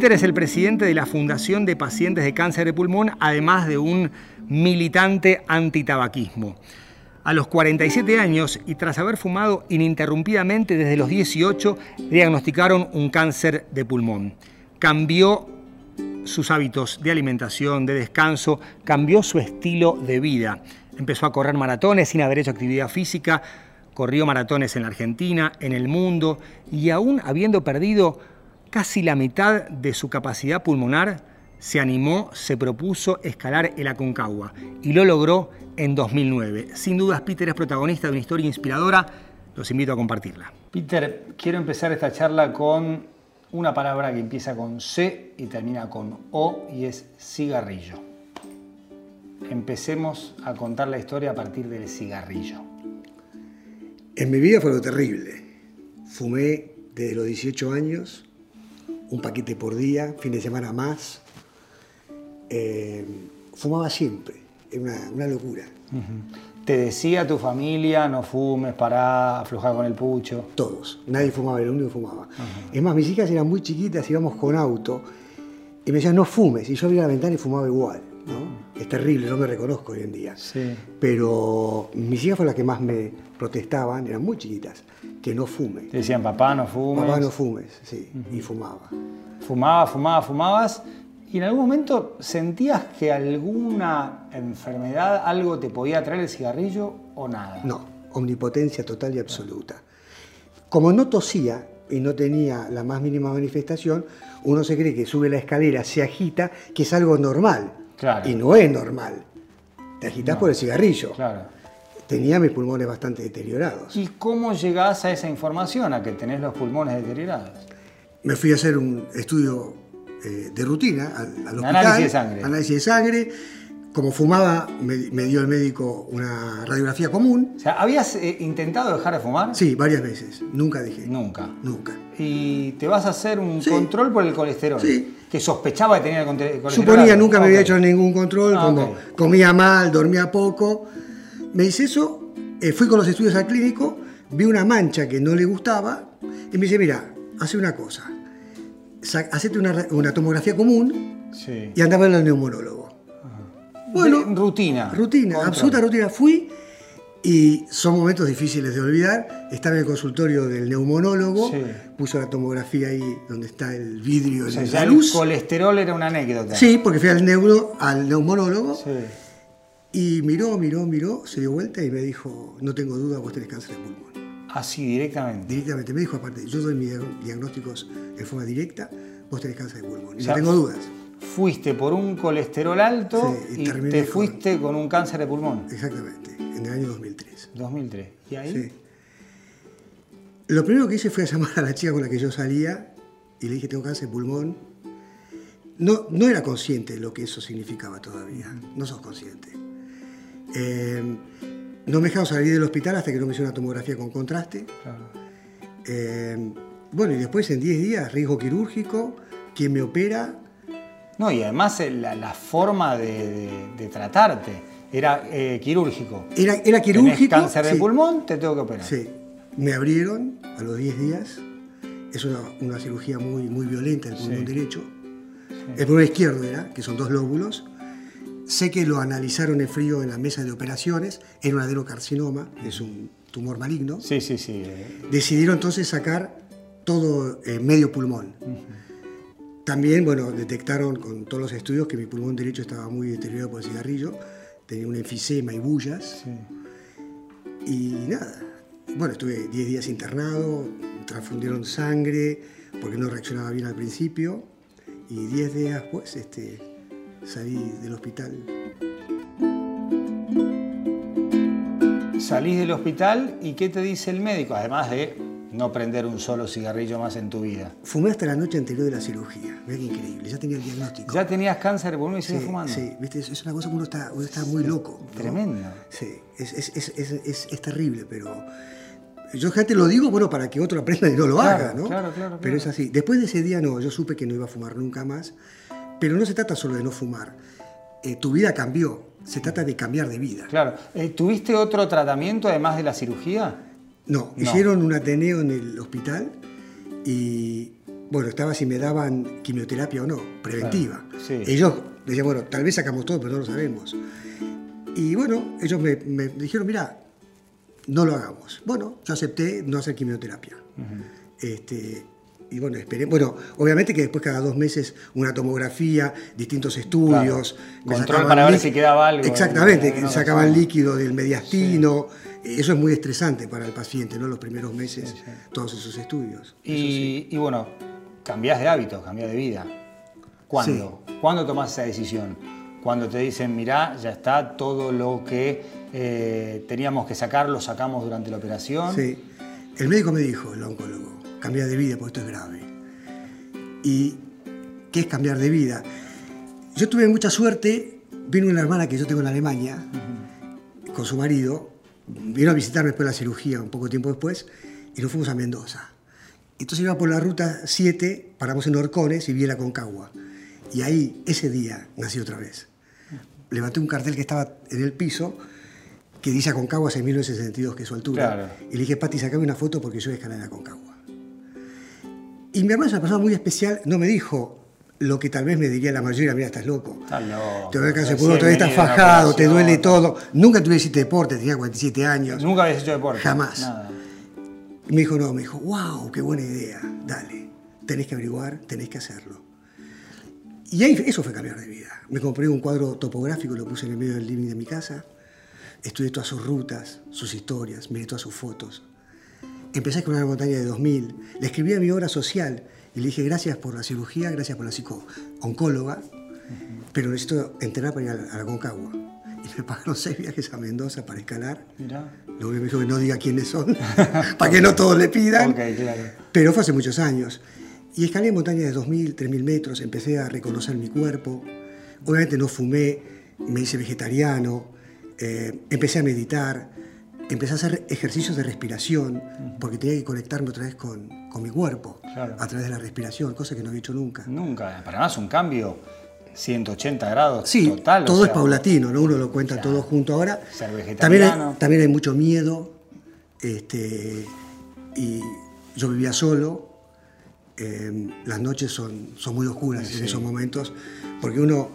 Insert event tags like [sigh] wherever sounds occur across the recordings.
Peter es el presidente de la Fundación de Pacientes de Cáncer de Pulmón, además de un militante antitabaquismo. A los 47 años y tras haber fumado ininterrumpidamente desde los 18, diagnosticaron un cáncer de pulmón. Cambió sus hábitos de alimentación, de descanso, cambió su estilo de vida. Empezó a correr maratones sin haber hecho actividad física, corrió maratones en la Argentina, en el mundo, y aún habiendo perdido casi la mitad de su capacidad pulmonar, se animó, se propuso escalar el Aconcagua y lo logró en 2009. Sin dudas, Peter es protagonista de una historia inspiradora. Los invito a compartirla. Peter, quiero empezar esta charla con una palabra que empieza con C y termina con O y es cigarrillo. Empecemos a contar la historia a partir del cigarrillo. En mi vida fue lo terrible. Fumé desde los 18 años, un paquete por día, fin de semana más. Eh, fumaba siempre, era una, locura. ¿Te decía tu familia, no fumes, pará, aflojar con el pucho? Todos, nadie fumaba, el único que fumaba. Es más, mis hijas eran muy chiquitas, íbamos con auto, y me decían, no fumes, y yo abría la ventana y fumaba igual. ¿no? Es terrible, no me reconozco hoy en día. Sí. Pero mis hijas fueron las que más me protestaban, eran muy chiquitas, que no fume. Te decían, papá, no fumes. Papá, no fumes, sí, y fumaba. Fumaba, fumaba, fumabas. ¿Y en algún momento sentías que alguna enfermedad, algo te podía traer el cigarrillo o nada? No, omnipotencia total y absoluta. Como no tosía y no tenía la más mínima manifestación, uno se cree que sube la escalera, se agita, que es algo normal. Claro. Y no es normal. Te agitas por el cigarrillo. Claro. Tenía mis pulmones bastante deteriorados. ¿Y cómo llegás a esa información, a que tenés los pulmones deteriorados? Me fui a hacer un estudio eh, de rutina al, hospital. Análisis de sangre. Análisis de sangre. Como fumaba, me, dio el médico una radiografía común. O sea, ¿habías eh, intentado dejar de fumar? Sí, varias veces. Nunca dejé. Nunca. Nunca. ¿Y te vas a hacer un Sí. control por el colesterol? Sí. Que sospechaba que tenía el colesterol. Suponía, nunca me había hecho ningún control, Ah, como ok. comía mal, dormía poco. Me dice eso, eh, fui con los estudios al clínico, vi una mancha que no le gustaba y me dice, mira, hace una cosa, sa- hacete una, ra- una tomografía común Sí. y andaba al neumonólogo. De- Bueno, rutina. rutina, absoluta rutina. Fui y son momentos difíciles de olvidar. Estaba en el consultorio del neumonólogo, Sí. puso la tomografía ahí donde está el vidrio, O sea, la ya el luz. colesterol era una anécdota. Sí, porque fui al, neuro, al neumonólogo Sí. Y miró, miró, miró, se dio vuelta y me dijo, no tengo duda, vos tenés cáncer de pulmón. Así, directamente. Directamente me dijo, aparte, yo doy mis diag- diagnósticos en forma directa, vos tenés cáncer de pulmón. Y O sea, no tengo dudas. Fuiste por un colesterol alto Sí, y y, te con- fuiste con un cáncer de pulmón. Exactamente, en el año 2003. 2003. ¿Y ahí? Sí. Lo primero que hice fue [laughs] llamar a la chica con la que yo salía y le dije, tengo cáncer de pulmón. No, no era consciente de lo que eso significaba todavía, no sos consciente. Eh, no me dejaron salir del hospital hasta que no me hizo una tomografía con contraste. Claro. Eh, bueno, y después en 10 días, riesgo quirúrgico, quien me opera. No, y además eh, la, la forma de, de- de tratarte era eh, quirúrgico. Era, era Tenés quirúrgico. cáncer de sí, pulmón, te tengo que operar. Sí, me abrieron a los 10 días. Es una, una cirugía muy, muy violenta del pulmón Sí. derecho. El pulmón izquierdo era, que son dos lóbulos. Sé que lo analizaron en frío en la mesa de operaciones. Era un adenocarcinoma, es un tumor maligno. Sí, sí, sí. eh, Decidieron entonces sacar todo eh, medio pulmón. También, bueno, detectaron con todos los estudios que mi pulmón derecho estaba muy deteriorado por el cigarrillo. Tenía un enfisema y bullas. sí. Y nada. Bueno, estuve 10 días internado, transfundieron sangre porque no reaccionaba bien al principio. Y 10 días después este, salí del hospital. Salís del hospital y ¿qué te dice el médico? Además de no prender un solo cigarrillo más en tu vida. Fumé hasta la noche anterior de la cirugía. Mira qué increíble, ya tenía el diagnóstico. Ya tenías cáncer pulmón y sigues sí, fumando. sí, ¿viste? Es- una cosa que uno está, uno está muy loco. ¿no? Tremendo. Sí, es, es, es, es, terrible, pero yo gente lo digo, bueno, para que otro aprenda y no lo Claro, haga, ¿no? claro, claro, Pero es así. Después de ese día no, yo supe que no iba a fumar nunca más, pero no se trata solo de no fumar. Eh, tu vida cambió, se trata de cambiar de vida. Claro. Eh, ¿Tuviste otro tratamiento además de la cirugía? No, No. hicieron un Ateneo en el hospital y bueno, estaba si me daban quimioterapia o no, preventiva. Claro, sí. Ellos decían, bueno, tal vez sacamos todo, pero no lo sabemos. Y bueno, ellos me, me dijeron, mira, no lo hagamos. Bueno, yo acepté no hacer quimioterapia. este, y bueno, esperé. Bueno, obviamente que después cada dos meses una tomografía, distintos estudios. Control para ver si quedaba algo. Exactamente, en que sacaban persona. líquido del mediastino. Eso es muy estresante para el paciente, ¿no? Los primeros meses, todos esos estudios. Y, y bueno, cambiás de hábitos, cambiás de vida. ¿Cuándo? ¿Cuándo tomás esa decisión? Cuando te dicen, mirá, ya está, todo lo que eh, teníamos que sacar lo sacamos durante la operación. Sí. El médico me dijo, el oncólogo, cambiar de vida porque esto es grave. ¿Y qué es cambiar de vida? Yo tuve mucha suerte, vino una hermana que yo tengo en Alemania, con su marido, vino a visitarme después de la cirugía, un poco tiempo después, y nos fuimos a Mendoza. Entonces iba por la ruta 7, paramos en Orcones y vi la Concagua. Y ahí, ese día, nací otra vez. Levanté un cartel que estaba en el piso que dice Aconcagua 6.962, que es su altura. Claro. Y le dije, Pati, sacame una foto porque yo voy a escalar en Aconcagua. Y mi hermana es una persona muy especial, no me dijo lo que tal vez me diría la mayoría, mira, estás loco. Estás loco. Te duele el cáncer pulmón, todavía estás fajado, te duele todo. Nunca tuve hiciste deporte, tenía 47 años. Nunca habías hecho deporte. Jamás. Nada. Y me dijo, no, me dijo, wow, qué buena idea, dale, tenés que averiguar, tenés que hacerlo. Y ahí, eso fue cambiar de vida. Me compré un cuadro topográfico, lo puse en el medio del living de mi casa, estudié todas sus rutas, sus historias, miré todas sus fotos. Empecé con una montaña de 2000, le escribí a mi obra social y le dije, gracias por la cirugía, gracias por la psico-oncóloga, pero necesito entrenar para ir a la, Concagua. Y me pagaron seis viajes a Mendoza para escalar. Mirá. Que me dijo que no diga quiénes son, [laughs] para que no todos le pidan. Ok, claro. Pero fue hace muchos años. Y escalé montañas de 2.000, 3.000 metros, empecé a reconocer mi cuerpo. Obviamente no fumé, me hice vegetariano, eh, empecé a meditar, empecé a hacer ejercicios de respiración, porque tenía que conectarme otra vez con, con mi cuerpo, Claro. a través de la respiración, cosa que no había hecho nunca. Nunca. Para más un cambio 180 grados Sí, total. o todo es paulatino, ¿no? Uno lo cuenta Claro. todo junto ahora. Ser También hay, también hay mucho miedo. Este, y yo vivía solo. eh, las noches son, son muy oscuras Sí. en esos momentos. Porque uno,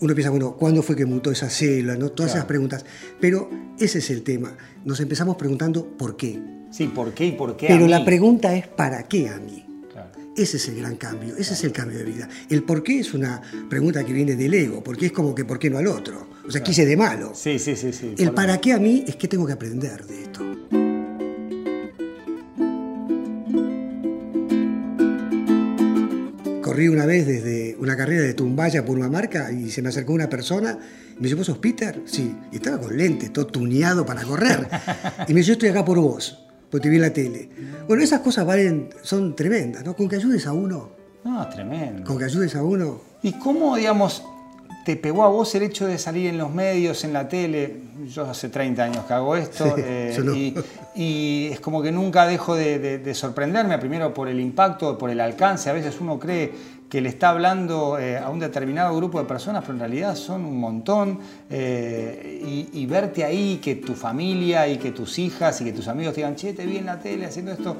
uno piensa, bueno, ¿cuándo fue que mutó esa célula? ¿no? Todas esas Claro. preguntas. Pero ese es el tema. Nos empezamos preguntando por qué. Sí, ¿por qué y por qué? a Pero la mí? pregunta es ¿para qué a mí? Claro. Ese es el gran cambio, ese es el cambio de vida. El por qué es una pregunta que viene del ego, porque es como que ¿por qué no al otro? O sea, quise de malo. Sí, sí, sí. sí. El para qué a mí es que tengo que aprender de Corrí una vez desde una carrera de Tumbaya por una marca y se me acercó una persona y me dice, ¿vos sos Peter? Sí. Y estaba con lentes, todo tuneado para correr. Y me dice, yo estoy acá por vos, porque te vi en la tele. Bueno, esas cosas valen, son tremendas, ¿no? Con que ayudes a uno, No, tremendo. con que ayudes a uno. ¿Y cómo, digamos, te pegó a vos el hecho de salir en los medios, en la tele? Yo hace 30 años que hago esto Sí, eh, y, y es como que nunca dejo de, de- de sorprenderme, primero por el impacto, por el alcance. A veces uno cree que le está hablando eh, a un determinado grupo de personas, pero en realidad son un montón. eh, y, y verte ahí, que tu familia y que tus hijas y que tus amigos te digan, che, te vi en la tele haciendo esto,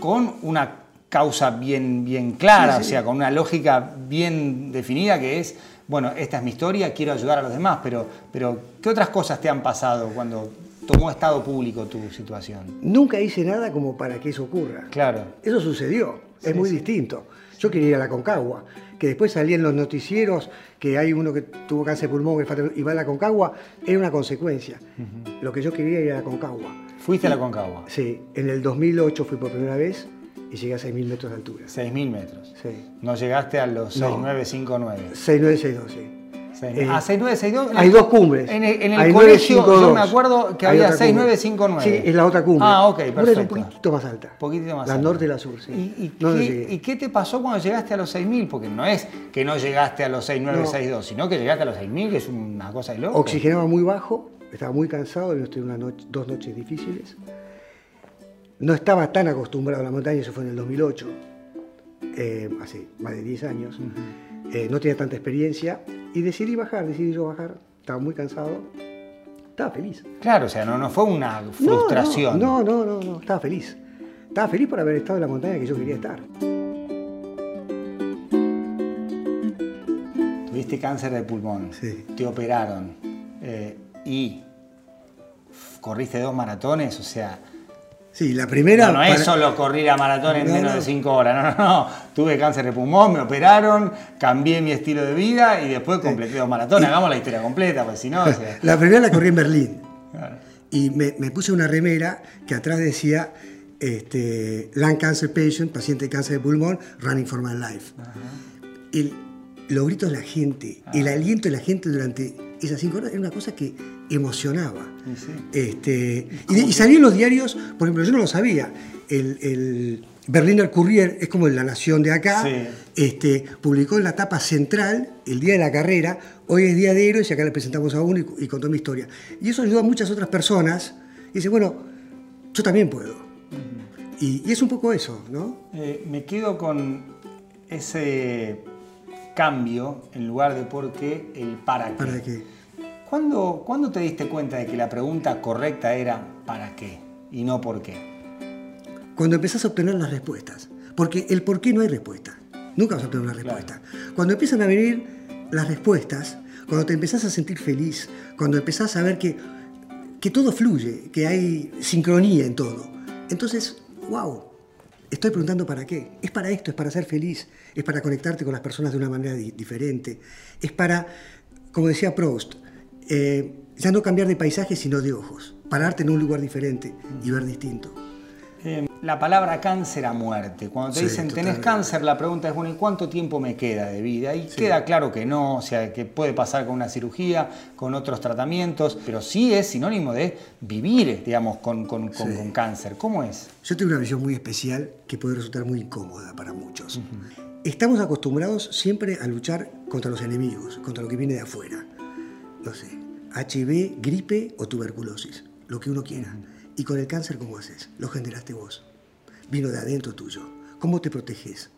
con una causa bien, bien clara, o sea, con una lógica bien definida que es, bueno, esta es mi historia, quiero ayudar a los demás, pero, pero ¿qué otras cosas te han pasado cuando tomó estado público tu situación? Nunca hice nada como para que eso ocurra. Claro, Eso sucedió, es Sí, muy sí. distinto. Yo quería ir a la Concagua, que después salía en los noticieros que hay uno que tuvo cáncer de pulmón y va a la Concagua, era una consecuencia. Lo que yo quería era la Concagua. fuiste a la Concagua, Sí, en el 2008 fui por primera vez y llegué a 6.000 metros de altura. 6.000 metros. Sí. No llegaste a los No. 6.959. 6.962, sí. Seis- Eh, ah, 6962. en hay dos cumbres. En el, en el colegio 952. yo me acuerdo que había otra cumbre. 6959. Sí, es la otra cumbre. Ah, ok, Una es perfecto. un poquitito más alta. poquitito más La alta. norte y la sur, sí. ¿Y, y No, no qué, llegué. y qué te pasó cuando llegaste a los 6.000? Porque no es que no llegaste a los 6.962, sino que llegaste a los 6.000, que es una cosa de loco. Oxigenaba muy bajo, estaba muy cansado, había tenido una noche- dos noches difíciles. No estaba tan acostumbrado a la montaña, eso fue en el 2008, eh, hace más de 10 años. Eh, no tenía tanta experiencia y decidí bajar, decidí yo bajar. Estaba muy cansado, estaba feliz. Claro, o sea, no, no fue una frustración. No no, no, no, estaba feliz. Estaba feliz por haber estado en la montaña que yo quería estar. Tuviste cáncer de pulmón, sí. te operaron eh, y corriste dos maratones, o sea, Sí, la primera... No, no es solo correr a maratón en menos de cinco horas, no, no, no. Tuve cáncer de pulmón, me operaron, cambié mi estilo de vida y después completé dos maratones. Hagamos la historia completa, pues si no... [laughs] La primera la corrí en Berlín. Y me, puse una remera que atrás decía este, Lung Cancer Patient, paciente de cáncer de pulmón, running for my life. El, los gritos de la gente, el aliento de la gente durante esas cinco horas era una cosa que emocionaba. Este, y, salían los diarios, por ejemplo, yo no lo sabía, el, Berliner Courier, es como la nación de acá, este, publicó en la tapa central, el día de la carrera, hoy es día de héroes y acá le presentamos a uno y, contó mi historia. Y eso ayudó a muchas otras personas y dice, bueno, yo también puedo. y, es un poco eso, ¿no? Eh, me quedo con ese cambio en lugar de por qué, el para qué. ¿Para qué? ¿Cuándo, ¿Cuándo te diste cuenta de que la pregunta correcta era para qué y no por qué? Cuando empezás a obtener las respuestas. Porque el por qué no hay respuesta. Nunca vas a obtener una respuesta. Cuando empiezan a venir las respuestas, cuando te empezás a sentir feliz, cuando empezás a ver que, que todo fluye, que hay sincronía en todo, entonces, wow, Estoy preguntando para qué. Es para esto, es para ser feliz, es para conectarte con las personas de una manera diferente, es para, como decía Proust, eh, ya no cambiar de paisaje sino de ojos, pararte en un lugar diferente y ver distinto. La palabra cáncer a muerte. Cuando te dicen tenés cáncer, la pregunta es, bueno, ¿y cuánto tiempo me queda de vida? Y queda claro que no, o sea, que puede pasar con una cirugía, con otros tratamientos, pero sí es sinónimo de vivir, digamos, con, con, cáncer. ¿Cómo es? Yo tengo una visión muy especial que puede resultar muy incómoda para muchos. Estamos acostumbrados siempre a luchar contra los enemigos, contra lo que viene de afuera. No sé, HIV, gripe o tuberculosis, lo que uno quiera. ¿Y con el cáncer cómo haces? Lo generaste vos. Vino de adentro tuyo. ¿Cómo te proteges?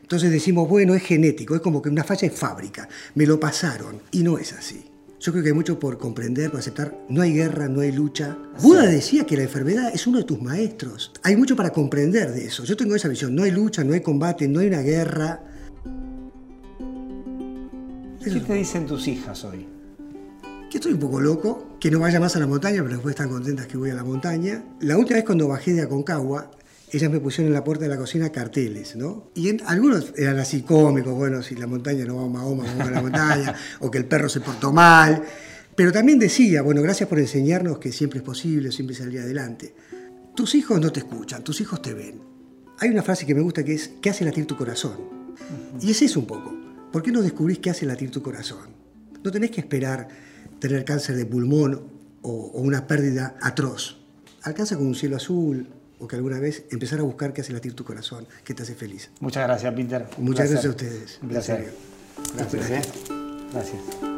Entonces decimos, bueno, es genético, es como que una falla es fábrica. Me lo pasaron. Y no es así. Yo creo que hay mucho por comprender, por aceptar. No hay guerra, no hay lucha. Buda decía que la enfermedad es uno de tus maestros. Hay mucho para comprender de eso. Yo tengo esa visión. No hay lucha, no hay combate, no hay una guerra. ¿Qué te dicen tus hijas hoy? Que estoy un poco loco, que no vaya más a la montaña, pero después están contentas que voy a la montaña. La última vez cuando bajé de Aconcagua, ellas me pusieron en la puerta de la cocina carteles, ¿no? Y algunos eran así cómicos, bueno, si la montaña no va a Mahoma, vamos a la montaña, [laughs] o que el perro se portó mal. Pero también decía, bueno, gracias por enseñarnos que siempre es posible, siempre salir adelante. Tus hijos no te escuchan, tus hijos te ven. Hay una frase que me gusta que es, ¿qué hace latir tu corazón? Y es eso un poco. ¿Por qué no descubrís qué hace latir tu corazón? No tenés que esperar tener cáncer de pulmón o, una pérdida atroz. Alcanza con un cielo azul o que alguna vez empezar a buscar qué hace latir tu corazón, qué te hace feliz. Muchas gracias, Peter. Muchas gracias a ustedes. Un placer. Gracias. ¿eh? Gracias.